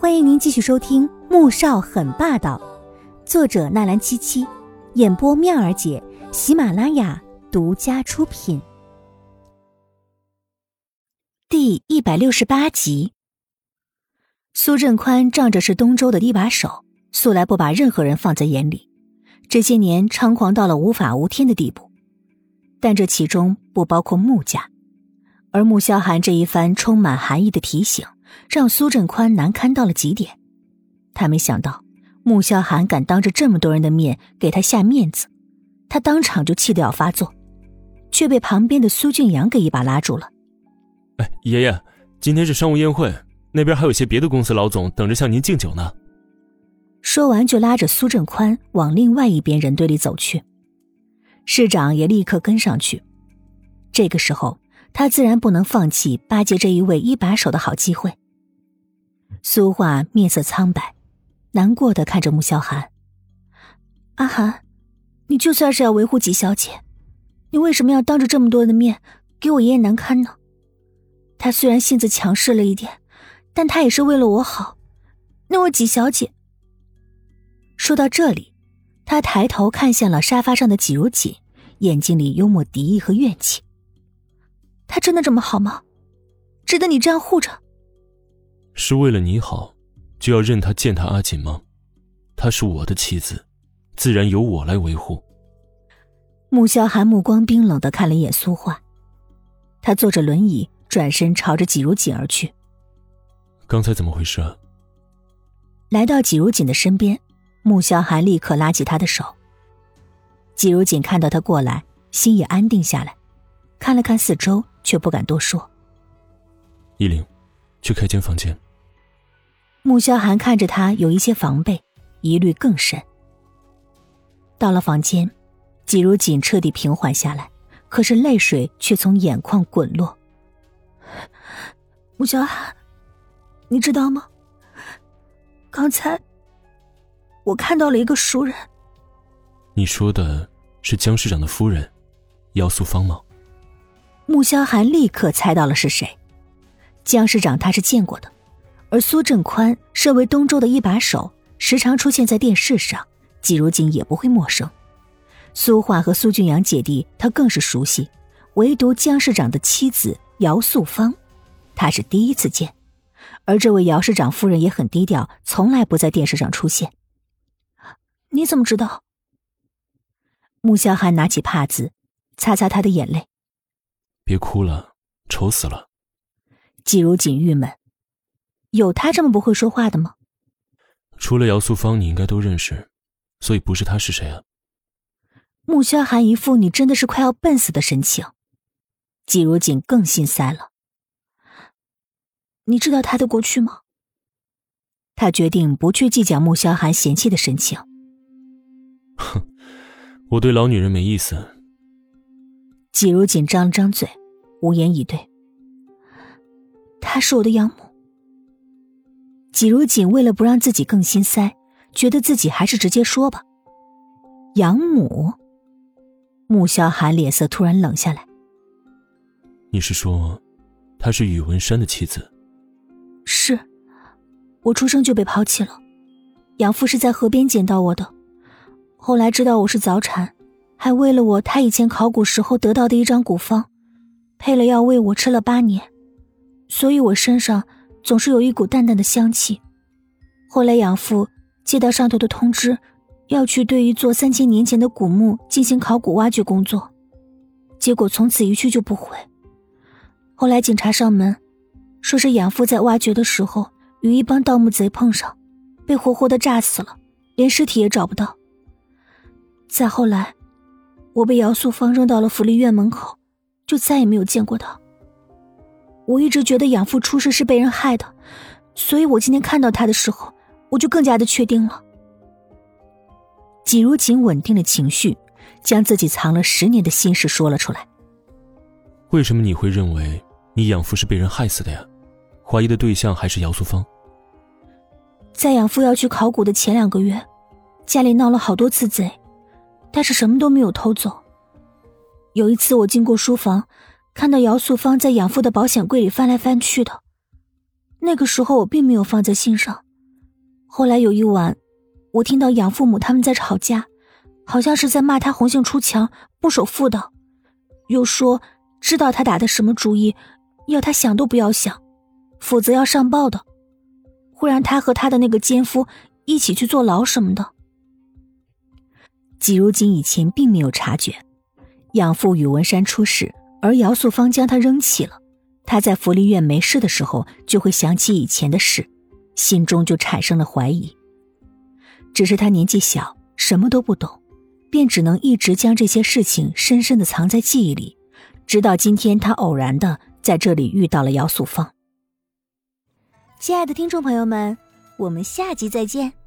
欢迎您继续收听《穆少很霸道》，作者纳兰七七，演播妙儿姐，喜马拉雅独家出品。第一百六十八集，苏振宽仗着是东周的一把手，素来不把任何人放在眼里，这些年猖狂到了无法无天的地步。但这其中不包括穆家，而穆萧寒这一番充满含义的提醒。让苏振宽难堪到了极点，他没想到穆萧寒敢当着这么多人的面给他下面子，他当场就气得要发作，却被旁边的苏俊阳给一把拉住了。哎，爷爷，今天是商务宴会，那边还有些别的公司老总等着向您敬酒呢。说完就拉着苏振宽往另外一边人堆里走去，市长也立刻跟上去。这个时候。他自然不能放弃巴结这一位一把手的好机会。苏画面色苍白，难过的看着穆萧寒：“阿寒，你就算是要维护纪小姐，你为什么要当着这么多人的面给我爷爷难堪呢？他虽然性子强势了一点，但他也是为了我好。那我纪小姐……”说到这里，他抬头看向了沙发上的纪如锦，眼睛里幽默敌意和怨气。他真的这么好吗？值得你这样护着？是为了你好，就要任他践踏阿锦吗？她是我的妻子，自然由我来维护。穆萧寒目光冰冷的看了一眼苏画，他坐着轮椅转身朝着季如锦而去。刚才怎么回事？啊来到季如锦的身边，穆萧寒立刻拉起他的手。季如锦看到他过来，心也安定下来，看了看四周。却不敢多说。依琳，去开间房间。穆萧寒看着他，有一些防备，疑虑更深。到了房间，季如锦彻底平缓下来，可是泪水却从眼眶滚落。穆萧寒，你知道吗？刚才我看到了一个熟人。你说的是江市长的夫人，姚素芳吗？穆萧寒立刻猜到了是谁，江市长他是见过的，而苏振宽身为东周的一把手，时常出现在电视上，季如锦也不会陌生。苏画和苏俊阳姐弟他更是熟悉，唯独江市长的妻子姚素芳，他是第一次见，而这位姚市长夫人也很低调，从来不在电视上出现。你怎么知道？穆萧寒拿起帕子，擦擦他的眼泪。别哭了，丑死了。季如锦郁闷，有他这么不会说话的吗？除了姚素芳，你应该都认识，所以不是他是谁啊？穆萧寒一副你真的是快要笨死的神情，季如锦更心塞了。你知道他的过去吗？他决定不去计较穆萧寒嫌弃的神情。哼，我对老女人没意思。季如锦张了张嘴。无言以对。她是我的养母。季如锦为了不让自己更心塞，觉得自己还是直接说吧。养母。穆萧寒脸色突然冷下来。你是说，她是宇文山的妻子？是。我出生就被抛弃了，养父是在河边捡到我的，后来知道我是早产，还喂了我他以前考古时候得到的一张古方。配了药喂我吃了八年，所以我身上总是有一股淡淡的香气。后来养父接到上头的通知，要去对一座三千年前的古墓进行考古挖掘工作，结果从此一去就不回。后来警察上门，说是养父在挖掘的时候与一帮盗墓贼碰上，被活活的炸死了，连尸体也找不到。再后来，我被姚素芳扔到了福利院门口。就再也没有见过他。我一直觉得养父出事是被人害的，所以我今天看到他的时候，我就更加的确定了。季如锦稳定了情绪，将自己藏了十年的心事说了出来。为什么你会认为你养父是被人害死的呀？怀疑的对象还是姚素芳。在养父要去考古的前两个月，家里闹了好多次贼，但是什么都没有偷走。有一次，我经过书房，看到姚素芳在养父的保险柜里翻来翻去的。那个时候，我并没有放在心上，后来有一晚，我听到养父母他们在吵架，好像是在骂他红杏出墙、不守妇道，又说知道他打的什么主意，要他想都不要想，否则要上报的，会让他和他的那个奸夫一起去坐牢什么的。季如锦以前并没有察觉，养父宇文山出事，而姚素芳将他扔弃了。他在福利院没事的时候，就会想起以前的事，心中就产生了怀疑。只是他年纪小，什么都不懂，便只能一直将这些事情深深的藏在记忆里，直到今天，他偶然的在这里遇到了姚素芳。亲爱的听众朋友们，我们下集再见。